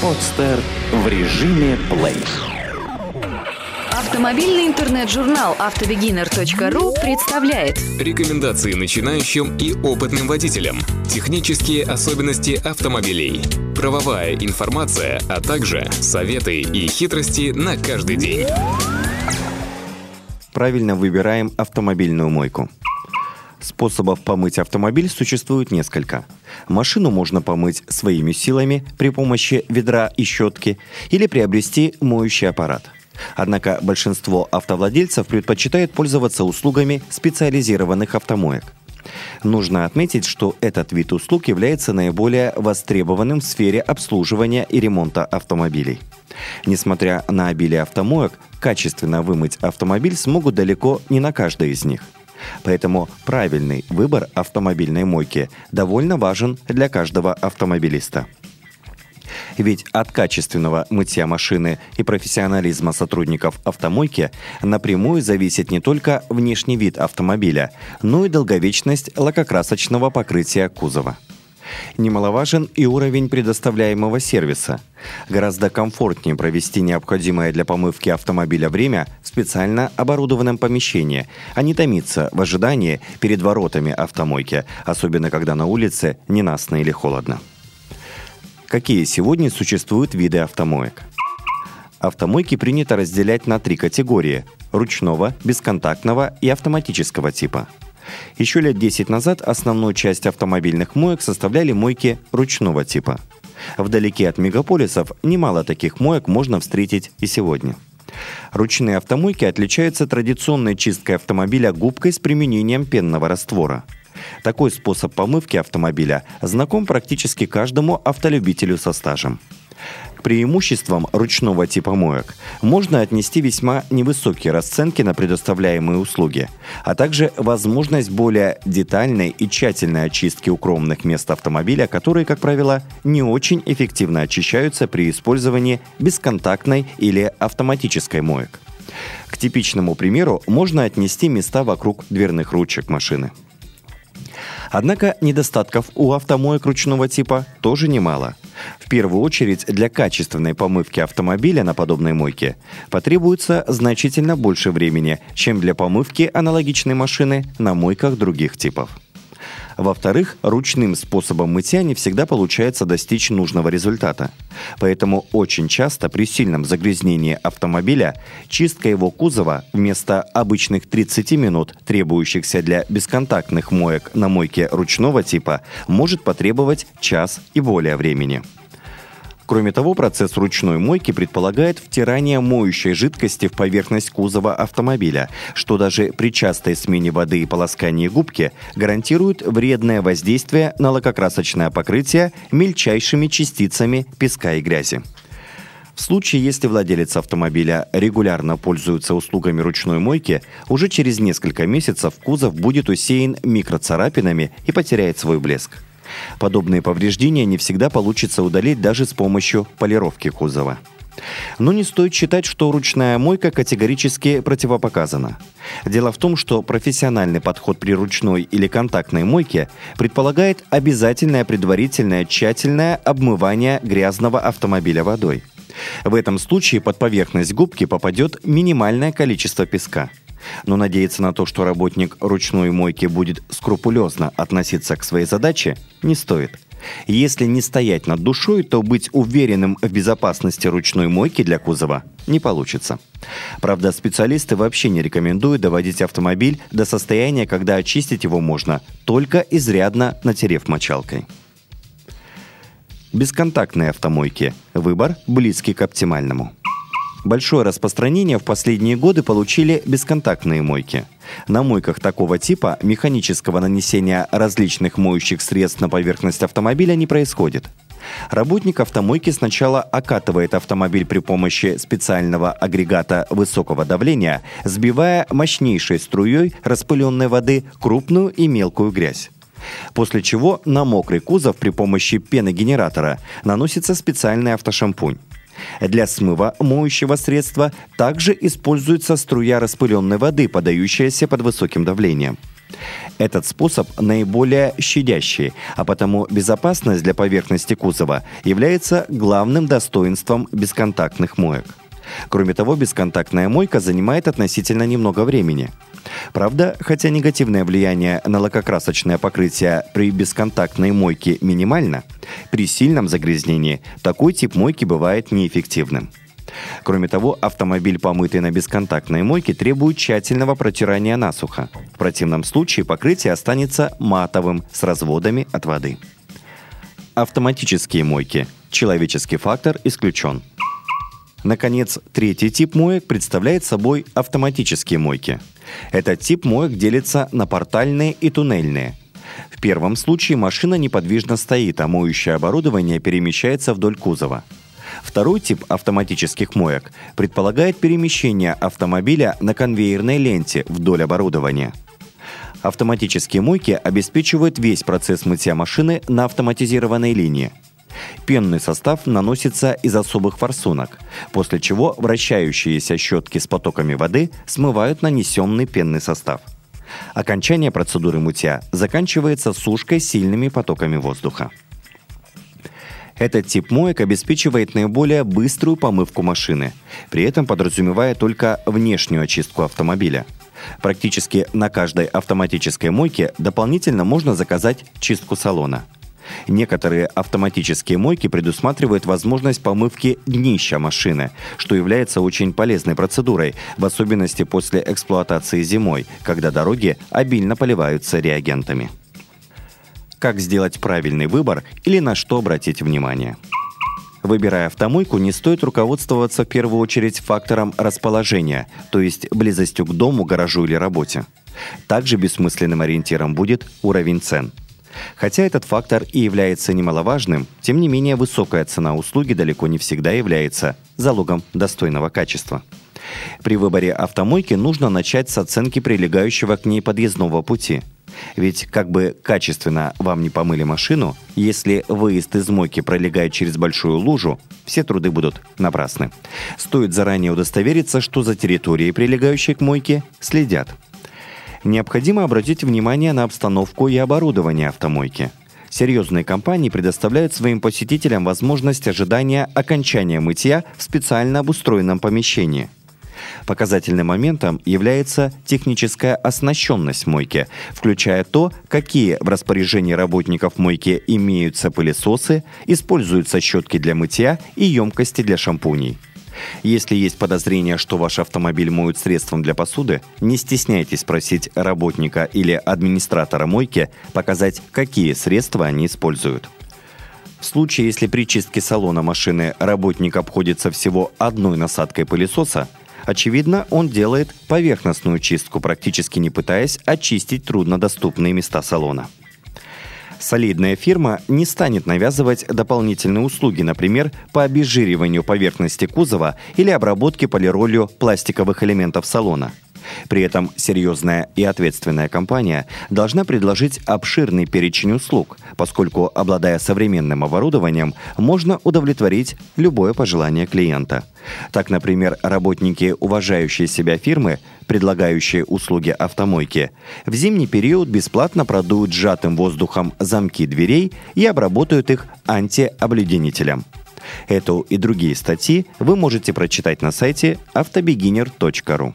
Подстер в режиме плей. Автомобильный интернет-журнал автобегинер.ру представляет Рекомендации начинающим и опытным водителям. Технические особенности автомобилей. Правовая информация, а также советы и хитрости на каждый день. Правильно выбираем автомобильную мойку. Способов помыть автомобиль существует несколько. Машину можно помыть своими силами при помощи ведра и щетки или приобрести моющий аппарат. Однако большинство автовладельцев предпочитают пользоваться услугами специализированных автомоек. Нужно отметить, что этот вид услуг является наиболее востребованным в сфере обслуживания и ремонта автомобилей. Несмотря на обилие автомоек, качественно вымыть автомобиль смогут далеко не на каждой из них – Поэтому правильный выбор автомобильной мойки довольно важен для каждого автомобилиста. Ведь от качественного мытья машины и профессионализма сотрудников автомойки напрямую зависит не только внешний вид автомобиля, но и долговечность лакокрасочного покрытия кузова. Немаловажен и уровень предоставляемого сервиса. Гораздо комфортнее провести необходимое для помывки автомобиля время в специально оборудованном помещении, а не томиться в ожидании перед воротами автомойки, особенно когда на улице ненастно или холодно. Какие сегодня существуют виды автомоек? Автомойки принято разделять на три категории – ручного, бесконтактного и автоматического типа – еще лет 10 назад основную часть автомобильных моек составляли мойки ручного типа. Вдалеке от мегаполисов немало таких моек можно встретить и сегодня. Ручные автомойки отличаются традиционной чисткой автомобиля губкой с применением пенного раствора. Такой способ помывки автомобиля знаком практически каждому автолюбителю со стажем. К преимуществам ручного типа моек можно отнести весьма невысокие расценки на предоставляемые услуги, а также возможность более детальной и тщательной очистки укромных мест автомобиля, которые, как правило, не очень эффективно очищаются при использовании бесконтактной или автоматической моек. К типичному примеру можно отнести места вокруг дверных ручек машины. Однако недостатков у автомоек ручного типа тоже немало – в первую очередь для качественной помывки автомобиля на подобной мойке потребуется значительно больше времени, чем для помывки аналогичной машины на мойках других типов. Во-вторых, ручным способом мытья не всегда получается достичь нужного результата. Поэтому очень часто при сильном загрязнении автомобиля чистка его кузова вместо обычных 30 минут, требующихся для бесконтактных моек на мойке ручного типа, может потребовать час и более времени. Кроме того, процесс ручной мойки предполагает втирание моющей жидкости в поверхность кузова автомобиля, что даже при частой смене воды и полоскании губки гарантирует вредное воздействие на лакокрасочное покрытие мельчайшими частицами песка и грязи. В случае, если владелец автомобиля регулярно пользуется услугами ручной мойки, уже через несколько месяцев кузов будет усеян микроцарапинами и потеряет свой блеск. Подобные повреждения не всегда получится удалить даже с помощью полировки кузова. Но не стоит считать, что ручная мойка категорически противопоказана. Дело в том, что профессиональный подход при ручной или контактной мойке предполагает обязательное предварительное тщательное обмывание грязного автомобиля водой. В этом случае под поверхность губки попадет минимальное количество песка – но надеяться на то, что работник ручной мойки будет скрупулезно относиться к своей задаче, не стоит. Если не стоять над душой, то быть уверенным в безопасности ручной мойки для кузова не получится. Правда, специалисты вообще не рекомендуют доводить автомобиль до состояния, когда очистить его можно, только изрядно натерев мочалкой. Бесконтактные автомойки. Выбор близкий к оптимальному. Большое распространение в последние годы получили бесконтактные мойки. На мойках такого типа механического нанесения различных моющих средств на поверхность автомобиля не происходит. Работник автомойки сначала окатывает автомобиль при помощи специального агрегата высокого давления, сбивая мощнейшей струей распыленной воды крупную и мелкую грязь. После чего на мокрый кузов при помощи пеногенератора наносится специальный автошампунь. Для смыва моющего средства также используется струя распыленной воды, подающаяся под высоким давлением. Этот способ наиболее щадящий, а потому безопасность для поверхности кузова является главным достоинством бесконтактных моек. Кроме того, бесконтактная мойка занимает относительно немного времени. Правда, хотя негативное влияние на лакокрасочное покрытие при бесконтактной мойке минимально, при сильном загрязнении такой тип мойки бывает неэффективным. Кроме того, автомобиль, помытый на бесконтактной мойке, требует тщательного протирания насухо. В противном случае покрытие останется матовым с разводами от воды. Автоматические мойки. Человеческий фактор исключен. Наконец, третий тип моек представляет собой автоматические мойки. Этот тип моек делится на портальные и туннельные. В первом случае машина неподвижно стоит, а моющее оборудование перемещается вдоль кузова – Второй тип автоматических моек предполагает перемещение автомобиля на конвейерной ленте вдоль оборудования. Автоматические мойки обеспечивают весь процесс мытья машины на автоматизированной линии. Пенный состав наносится из особых форсунок, после чего вращающиеся щетки с потоками воды смывают нанесенный пенный состав. Окончание процедуры мытья заканчивается сушкой сильными потоками воздуха. Этот тип моек обеспечивает наиболее быструю помывку машины, при этом подразумевая только внешнюю очистку автомобиля. Практически на каждой автоматической мойке дополнительно можно заказать чистку салона. Некоторые автоматические мойки предусматривают возможность помывки днища машины, что является очень полезной процедурой, в особенности после эксплуатации зимой, когда дороги обильно поливаются реагентами как сделать правильный выбор или на что обратить внимание. Выбирая автомойку, не стоит руководствоваться в первую очередь фактором расположения, то есть близостью к дому, гаражу или работе. Также бессмысленным ориентиром будет уровень цен. Хотя этот фактор и является немаловажным, тем не менее высокая цена услуги далеко не всегда является залогом достойного качества. При выборе автомойки нужно начать с оценки прилегающего к ней подъездного пути – ведь как бы качественно вам не помыли машину, если выезд из мойки пролегает через большую лужу, все труды будут напрасны. Стоит заранее удостовериться, что за территорией, прилегающей к мойке, следят. Необходимо обратить внимание на обстановку и оборудование автомойки. Серьезные компании предоставляют своим посетителям возможность ожидания окончания мытья в специально обустроенном помещении – Показательным моментом является техническая оснащенность мойки, включая то, какие в распоряжении работников мойки имеются пылесосы, используются щетки для мытья и емкости для шампуней. Если есть подозрение, что ваш автомобиль моют средством для посуды, не стесняйтесь спросить работника или администратора мойки показать, какие средства они используют. В случае, если при чистке салона машины работник обходится всего одной насадкой пылесоса, Очевидно, он делает поверхностную чистку, практически не пытаясь очистить труднодоступные места салона. Солидная фирма не станет навязывать дополнительные услуги, например, по обезжириванию поверхности кузова или обработке полиролью пластиковых элементов салона – при этом серьезная и ответственная компания должна предложить обширный перечень услуг, поскольку, обладая современным оборудованием, можно удовлетворить любое пожелание клиента. Так, например, работники уважающей себя фирмы, предлагающие услуги автомойки, в зимний период бесплатно продуют сжатым воздухом замки дверей и обработают их антиобледенителем. Эту и другие статьи вы можете прочитать на сайте автобегинер.ру.